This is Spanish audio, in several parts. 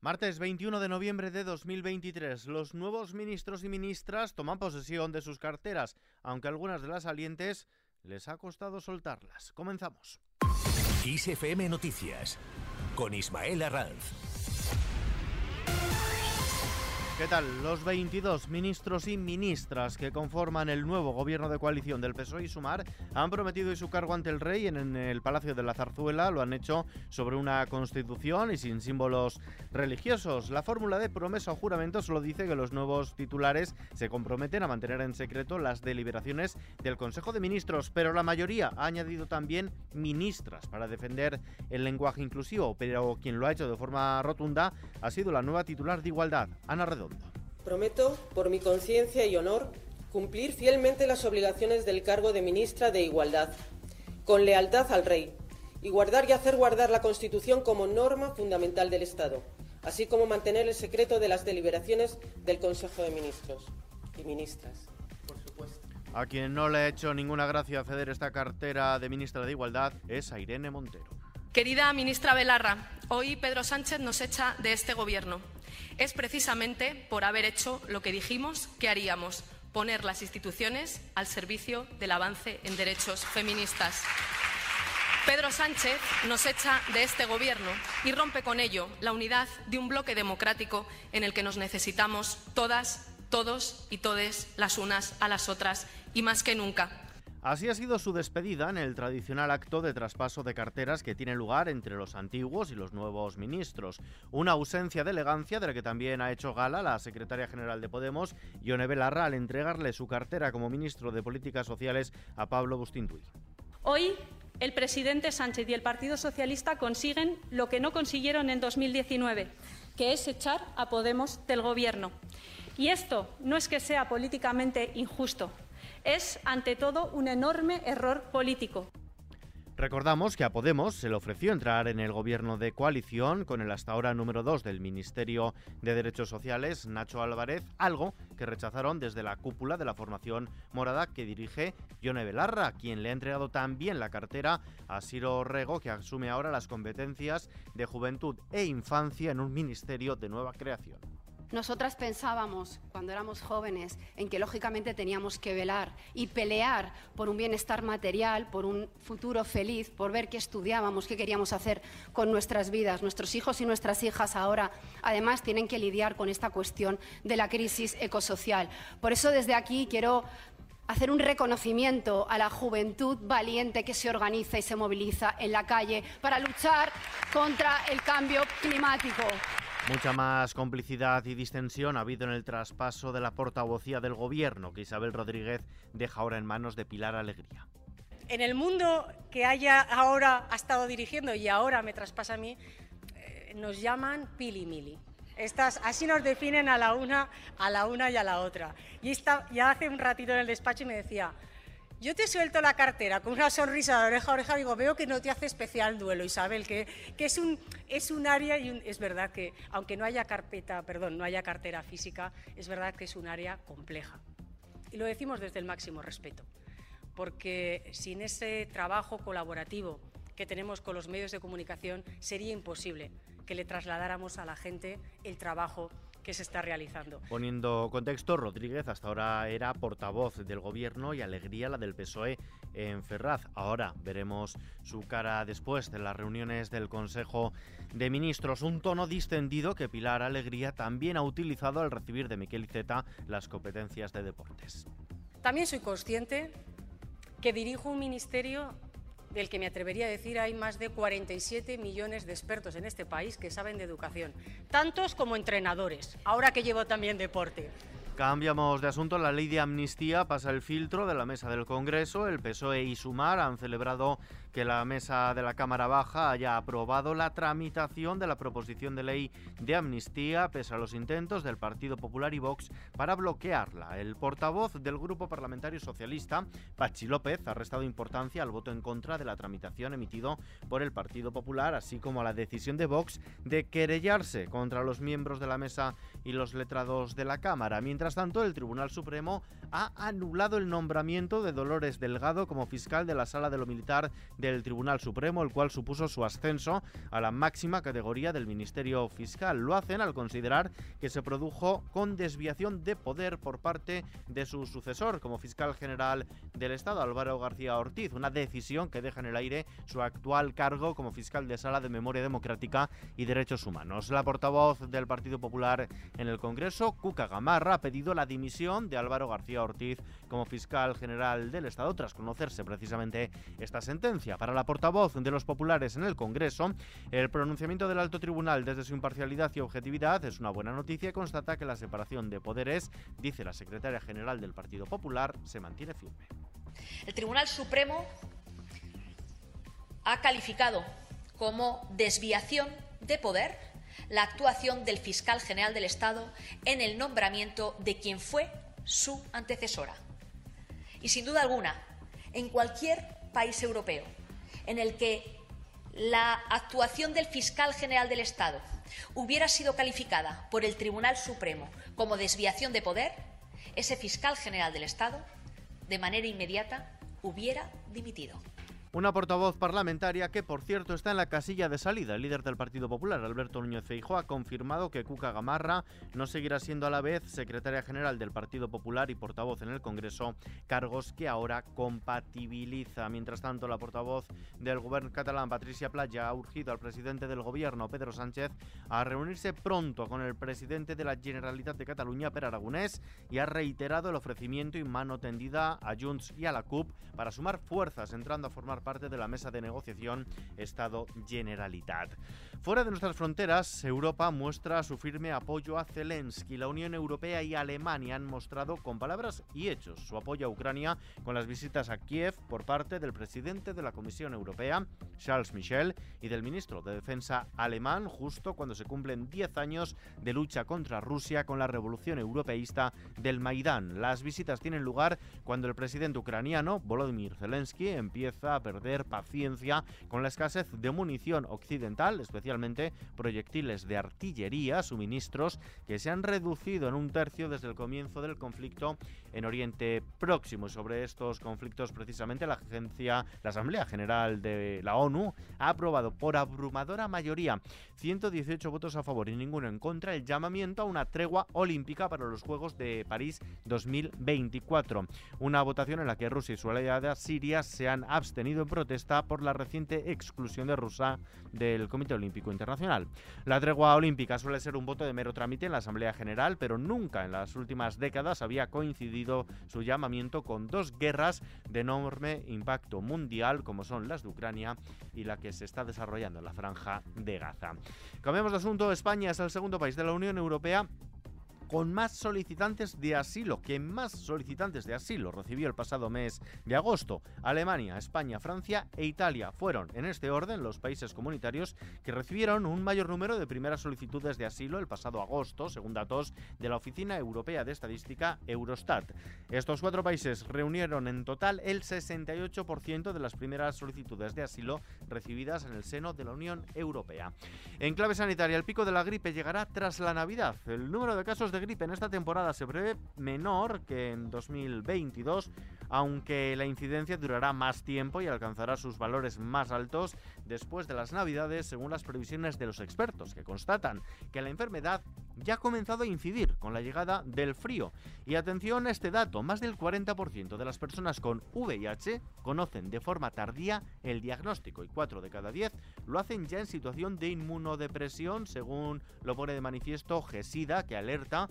Martes 21 de noviembre de 2023, los nuevos ministros y ministras toman posesión de sus carteras, aunque algunas de las salientes les ha costado soltarlas. Comenzamos. XFM Noticias con Ismael Arranz. ¿Qué tal? Los 22 ministros y ministras que conforman el nuevo gobierno de coalición del PSOE y Sumar han prometido su cargo ante el rey en el Palacio de la Zarzuela. Lo han hecho sobre una constitución y sin símbolos religiosos. La fórmula de promesa o juramento solo dice que los nuevos titulares se comprometen a mantener en secreto las deliberaciones del Consejo de Ministros, pero la mayoría ha añadido también ministras para defender el lenguaje inclusivo. Pero quien lo ha hecho de forma rotunda ha sido la nueva titular de Igualdad, Ana Redondo. Prometo, por mi conciencia y honor, cumplir fielmente las obligaciones del cargo de ministra de Igualdad, con lealtad al Rey, y guardar y hacer guardar la Constitución como norma fundamental del Estado, así como mantener el secreto de las deliberaciones del Consejo de Ministros y Ministras, por supuesto. A quien no le ha hecho ninguna gracia ceder esta cartera de ministra de Igualdad es a Irene Montero. Querida ministra Belarra, hoy Pedro Sánchez nos echa de este Gobierno es precisamente por haber hecho lo que dijimos que haríamos, poner las instituciones al servicio del avance en derechos feministas. Pedro Sánchez nos echa de este Gobierno y rompe con ello la unidad de un bloque democrático en el que nos necesitamos todas, todos y todes las unas a las otras y más que nunca. Así ha sido su despedida en el tradicional acto de traspaso de carteras que tiene lugar entre los antiguos y los nuevos ministros. Una ausencia de elegancia de la que también ha hecho gala la secretaria general de Podemos, Ione Belarra, al entregarle su cartera como ministro de Políticas Sociales a Pablo Bustinduy. Hoy el presidente Sánchez y el Partido Socialista consiguen lo que no consiguieron en 2019, que es echar a Podemos del Gobierno. Y esto no es que sea políticamente injusto, es, ante todo, un enorme error político. Recordamos que a Podemos se le ofreció entrar en el gobierno de coalición con el hasta ahora número 2 del Ministerio de Derechos Sociales, Nacho Álvarez, algo que rechazaron desde la cúpula de la formación morada que dirige Yone Belarra, quien le ha entregado también la cartera a Siro Rego, que asume ahora las competencias de juventud e infancia en un ministerio de nueva creación. Nosotras pensábamos, cuando éramos jóvenes, en que lógicamente teníamos que velar y pelear por un bienestar material, por un futuro feliz, por ver qué estudiábamos, qué queríamos hacer con nuestras vidas. Nuestros hijos y nuestras hijas ahora, además, tienen que lidiar con esta cuestión de la crisis ecosocial. Por eso, desde aquí quiero hacer un reconocimiento a la juventud valiente que se organiza y se moviliza en la calle para luchar contra el cambio climático. Mucha más complicidad y distensión ha habido en el traspaso de la portavocía del gobierno que Isabel Rodríguez deja ahora en manos de Pilar Alegría. En el mundo que haya ahora ha estado dirigiendo y ahora me traspasa a mí, eh, nos llaman pili mili. Estas, así nos definen a la una, a la una y a la otra. Y esta, ya hace un ratito en el despacho y me decía, yo te suelto la cartera con una sonrisa de oreja a oreja, digo, veo que no te hace especial duelo, Isabel, que, que es, un, es un área y es verdad que, aunque no haya carpeta, perdón, no haya cartera física, es verdad que es un área compleja. Y lo decimos desde el máximo respeto, porque sin ese trabajo colaborativo que tenemos con los medios de comunicación sería imposible que le trasladáramos a la gente el trabajo que se está realizando. Poniendo contexto, Rodríguez hasta ahora era portavoz del gobierno y alegría la del PSOE en Ferraz. Ahora veremos su cara después de las reuniones del Consejo de Ministros. Un tono distendido que Pilar Alegría también ha utilizado al recibir de Miquel Iceta las competencias de deportes. También soy consciente que dirijo un ministerio del que me atrevería a decir hay más de 47 millones de expertos en este país que saben de educación, tantos como entrenadores, ahora que llevo también deporte. Cambiamos de asunto. La ley de amnistía pasa el filtro de la mesa del Congreso. El PSOE y Sumar han celebrado que la mesa de la Cámara Baja haya aprobado la tramitación de la proposición de ley de amnistía, pese a los intentos del Partido Popular y Vox para bloquearla. El portavoz del Grupo Parlamentario Socialista, Pachi López, ha restado importancia al voto en contra de la tramitación emitido por el Partido Popular, así como a la decisión de Vox de querellarse contra los miembros de la mesa y los letrados de la Cámara. Mientras tanto, el Tribunal Supremo ha anulado el nombramiento de Dolores Delgado como fiscal de la Sala de lo Militar del Tribunal Supremo, el cual supuso su ascenso a la máxima categoría del Ministerio Fiscal. Lo hacen al considerar que se produjo con desviación de poder por parte de su sucesor como fiscal general del Estado, Álvaro García Ortiz, una decisión que deja en el aire su actual cargo como fiscal de sala de memoria democrática y derechos humanos. La portavoz del Partido Popular en el Congreso, Cuca Gamarra, ha pedido la dimisión de Álvaro García Ortiz como fiscal general del Estado tras conocerse precisamente esta sentencia. Para la portavoz de los populares en el Congreso, el pronunciamiento del alto tribunal desde su imparcialidad y objetividad es una buena noticia y constata que la separación de poderes, dice la secretaria general del Partido Popular, se mantiene firme. El Tribunal Supremo ha calificado como desviación de poder la actuación del fiscal general del Estado en el nombramiento de quien fue su antecesora. Y sin duda alguna, en cualquier país europeo en el que la actuación del fiscal general del Estado hubiera sido calificada por el Tribunal Supremo como desviación de poder, ese fiscal general del Estado, de manera inmediata, hubiera dimitido. Una portavoz parlamentaria que, por cierto, está en la casilla de salida. El líder del Partido Popular, Alberto Núñez Feijóo, ha confirmado que Cuca Gamarra no seguirá siendo a la vez secretaria general del Partido Popular y portavoz en el Congreso, cargos que ahora compatibiliza. Mientras tanto, la portavoz del Gobierno catalán, Patricia Playa, ha urgido al presidente del Gobierno, Pedro Sánchez, a reunirse pronto con el presidente de la Generalitat de Cataluña, Per Aragonés, y ha reiterado el ofrecimiento y mano tendida a Junts y a la CUP para sumar fuerzas, entrando a formar parte de la mesa de negociación Estado-Generalitat. Fuera de nuestras fronteras, Europa muestra su firme apoyo a Zelensky. La Unión Europea y Alemania han mostrado con palabras y hechos su apoyo a Ucrania con las visitas a Kiev por parte del presidente de la Comisión Europea, Charles Michel, y del ministro de Defensa alemán, justo cuando se cumplen 10 años de lucha contra Rusia con la revolución europeísta del Maidán. Las visitas tienen lugar cuando el presidente ucraniano, Volodymyr Zelensky, empieza a perder paciencia con la escasez de munición occidental, especialmente proyectiles de artillería, suministros que se han reducido en un tercio desde el comienzo del conflicto en Oriente Próximo. Sobre estos conflictos, precisamente, la agencia, la Asamblea General de la ONU ha aprobado por abrumadora mayoría 118 votos a favor y ninguno en contra el llamamiento a una tregua olímpica para los Juegos de París 2024. Una votación en la que Rusia y su aliada Siria se han abstenido en protesta por la reciente exclusión de Rusia del Comité Olímpico Internacional. La tregua olímpica suele ser un voto de mero trámite en la Asamblea General, pero nunca en las últimas décadas había coincidido su llamamiento con dos guerras de enorme impacto mundial, como son las de Ucrania y la que se está desarrollando en la franja de Gaza. Cambiamos de asunto. España es el segundo país de la Unión Europea con más solicitantes de asilo, que más solicitantes de asilo recibió el pasado mes de agosto. Alemania, España, Francia e Italia fueron, en este orden, los países comunitarios que recibieron un mayor número de primeras solicitudes de asilo el pasado agosto, según datos de la Oficina Europea de Estadística Eurostat. Estos cuatro países reunieron en total el 68% de las primeras solicitudes de asilo recibidas en el seno de la Unión Europea. En clave sanitaria, el pico de la gripe llegará tras la Navidad. El número de casos de gripe en esta temporada se prevé menor que en 2022, aunque la incidencia durará más tiempo y alcanzará sus valores más altos después de las Navidades, según las previsiones de los expertos, que constatan que la enfermedad ya ha comenzado a incidir con la llegada del frío. Y atención a este dato, más del 40% de las personas con VIH conocen de forma tardía el diagnóstico y 4 de cada 10 lo hacen ya en situación de inmunodepresión, según lo pone de manifiesto GESIDA, que alerta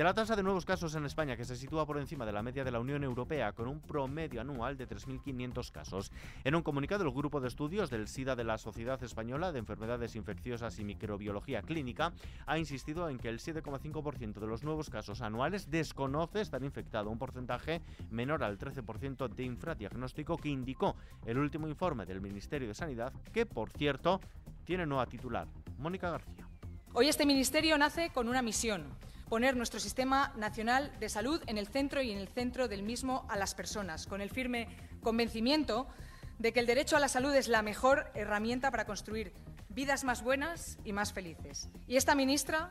de la tasa de nuevos casos en España, que se sitúa por encima de la media de la Unión Europea, con un promedio anual de 3.500 casos. En un comunicado, el grupo de estudios del SIDA de la Sociedad Española de Enfermedades Infecciosas y Microbiología Clínica ha insistido en que el 7,5% de los nuevos casos anuales desconoce estar infectado, un porcentaje menor al 13% de infradiagnóstico que indicó el último informe del Ministerio de Sanidad, que por cierto tiene nueva titular, Mónica García. Hoy este ministerio nace con una misión poner nuestro sistema nacional de salud en el centro y en el centro del mismo a las personas, con el firme convencimiento de que el derecho a la salud es la mejor herramienta para construir vidas más buenas y más felices. Y esta ministra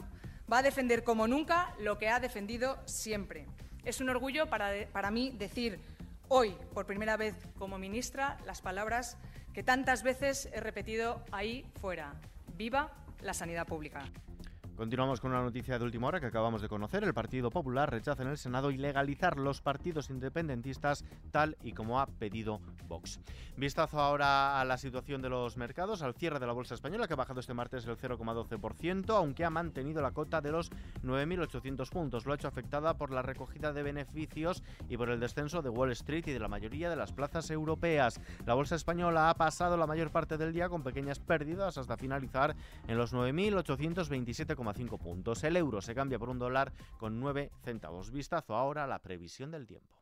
va a defender como nunca lo que ha defendido siempre. Es un orgullo para, para mí decir hoy, por primera vez como ministra, las palabras que tantas veces he repetido ahí fuera. Viva la sanidad pública. Continuamos con una noticia de última hora que acabamos de conocer. El Partido Popular rechaza en el Senado ilegalizar los partidos independentistas tal y como ha pedido Vox. Vistazo ahora a la situación de los mercados, al cierre de la bolsa española que ha bajado este martes el 0,12%, aunque ha mantenido la cota de los 9.800 puntos. Lo ha hecho afectada por la recogida de beneficios y por el descenso de Wall Street y de la mayoría de las plazas europeas. La bolsa española ha pasado la mayor parte del día con pequeñas pérdidas hasta finalizar en los 9.827,5 puntos. El euro se cambia por un dólar con 9 centavos. Vistazo ahora a la previsión del tiempo.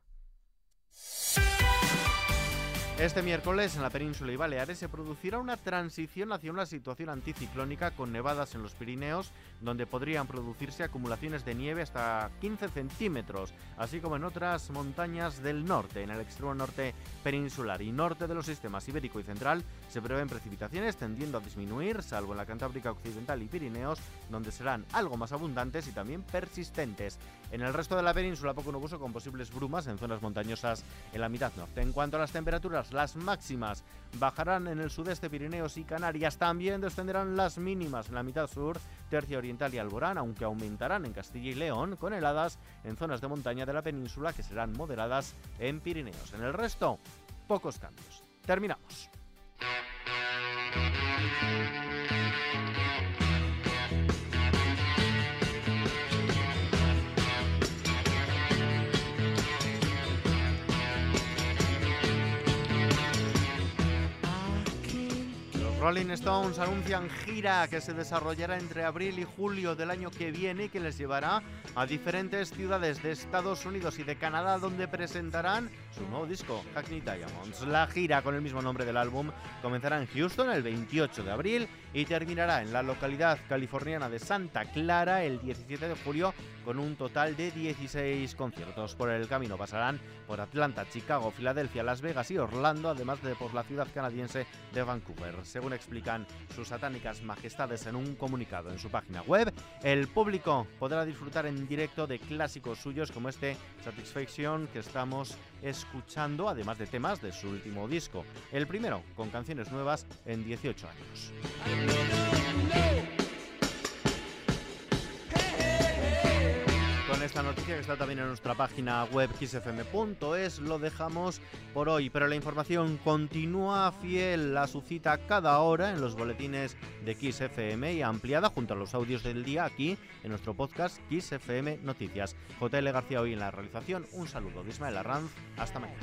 Este miércoles en la península y Baleares se producirá una transición hacia una situación anticiclónica con nevadas en los Pirineos, donde podrían producirse acumulaciones de nieve hasta 15 centímetros, así como en otras montañas del norte, en el extremo norte peninsular y norte de los sistemas ibérico y central, se prevén precipitaciones tendiendo a disminuir, salvo en la Cantábrica Occidental y Pirineos, donde serán algo más abundantes y también persistentes. En el resto de la península poco nuboso con posibles brumas en zonas montañosas en la mitad norte. En cuanto a las temperaturas, las máximas bajarán en el sudeste Pirineos y Canarias. También descenderán las mínimas en la mitad sur, tercia oriental y Alborán, aunque aumentarán en Castilla y León con heladas en zonas de montaña de la península que serán moderadas en Pirineos. En el resto, pocos cambios. Terminamos. Rolling Stones anuncian gira que se desarrollará entre abril y julio del año que viene y que les llevará a diferentes ciudades de Estados Unidos y de Canadá donde presentarán su nuevo disco, Hackney Diamonds. La gira con el mismo nombre del álbum comenzará en Houston el 28 de abril y terminará en la localidad californiana de Santa Clara el 17 de julio con un total de 16 conciertos. Por el camino pasarán por Atlanta, Chicago, Filadelfia, Las Vegas y Orlando, además de por la ciudad canadiense de Vancouver. Según explican sus satánicas majestades en un comunicado en su página web, el público podrá disfrutar en directo de clásicos suyos como este Satisfaction que estamos escuchando, además de temas de su último disco, el primero con canciones nuevas en 18 años. Esta noticia que está también en nuestra página web xfm.es lo dejamos por hoy, pero la información continúa fiel a su cita cada hora en los boletines de XFM y ampliada junto a los audios del día aquí en nuestro podcast XFM Noticias. JL García hoy en la realización, un saludo de Ismael Arranz, hasta mañana.